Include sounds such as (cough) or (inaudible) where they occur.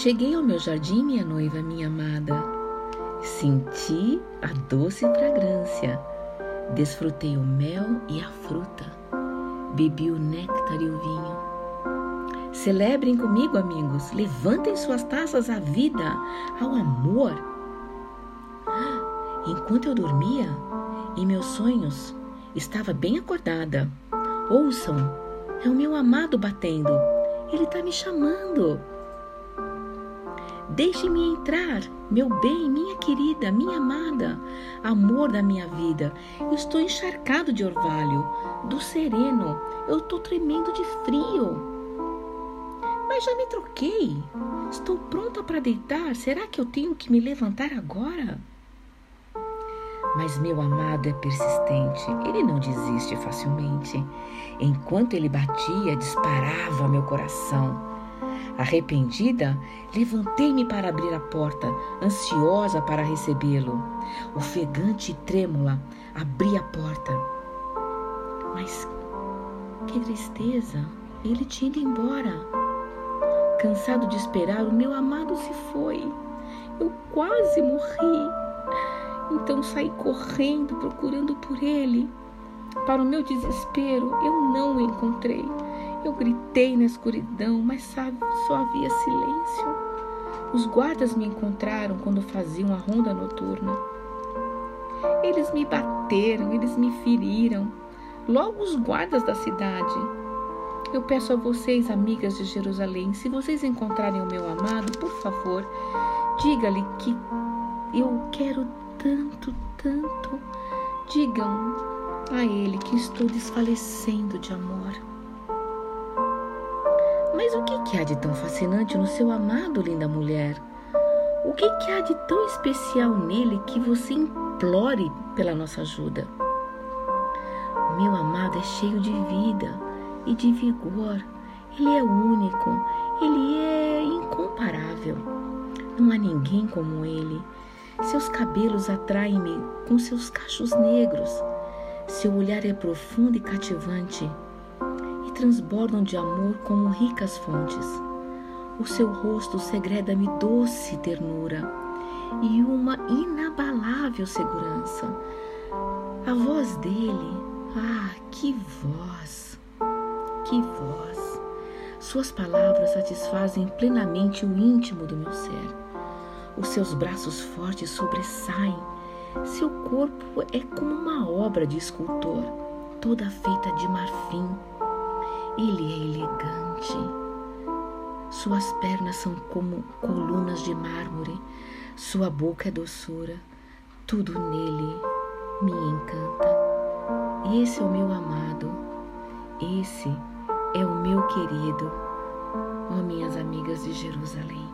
Cheguei ao meu jardim, minha noiva, minha amada. Senti a doce fragrância. Desfrutei o mel e a fruta. Bebi o néctar e o vinho. Celebrem comigo, amigos. Levantem suas taças à vida, ao amor. (gasps) Enquanto eu dormia, em meus sonhos, estava bem acordada. Ouçam, é o meu amado batendo. Ele está me chamando. Deixe-me entrar, meu bem, minha querida, minha amada, amor da minha vida. Eu estou encharcado de orvalho, do sereno. Eu estou tremendo de frio. Mas já me troquei. Estou pronta para deitar. Será que eu tenho que me levantar agora? Mas meu amado é persistente, ele não desiste facilmente. Enquanto ele batia, disparava meu coração. Arrependida, levantei-me para abrir a porta, ansiosa para recebê-lo. Ofegante e trêmula, abri a porta. Mas que tristeza! Ele tinha ido embora. Cansado de esperar, o meu amado se foi. Eu quase morri. Então saí correndo procurando por ele. Para o meu desespero, eu não o encontrei. Eu gritei na escuridão, mas sabe, só havia silêncio. Os guardas me encontraram quando faziam a ronda noturna. Eles me bateram, eles me feriram. Logo os guardas da cidade. Eu peço a vocês, amigas de Jerusalém, se vocês encontrarem o meu amado, por favor, diga-lhe que eu quero tanto, tanto. Digam a ele que estou desfalecendo de amor. Mas o que, que há de tão fascinante no seu amado, linda mulher? O que, que há de tão especial nele que você implore pela nossa ajuda? Meu amado é cheio de vida e de vigor. Ele é único, ele é incomparável. Não há ninguém como ele. Seus cabelos atraem-me com seus cachos negros. Seu olhar é profundo e cativante transbordam de amor como ricas fontes. O seu rosto segreda-me doce ternura e uma inabalável segurança. A voz dele, ah, que voz! Que voz! Suas palavras satisfazem plenamente o íntimo do meu ser. Os seus braços fortes sobressaem. Seu corpo é como uma obra de escultor, toda feita de marfim. Ele é elegante. Suas pernas são como colunas de mármore. Sua boca é doçura. Tudo nele me encanta. Esse é o meu amado. Esse é o meu querido. Ó minhas amigas de Jerusalém.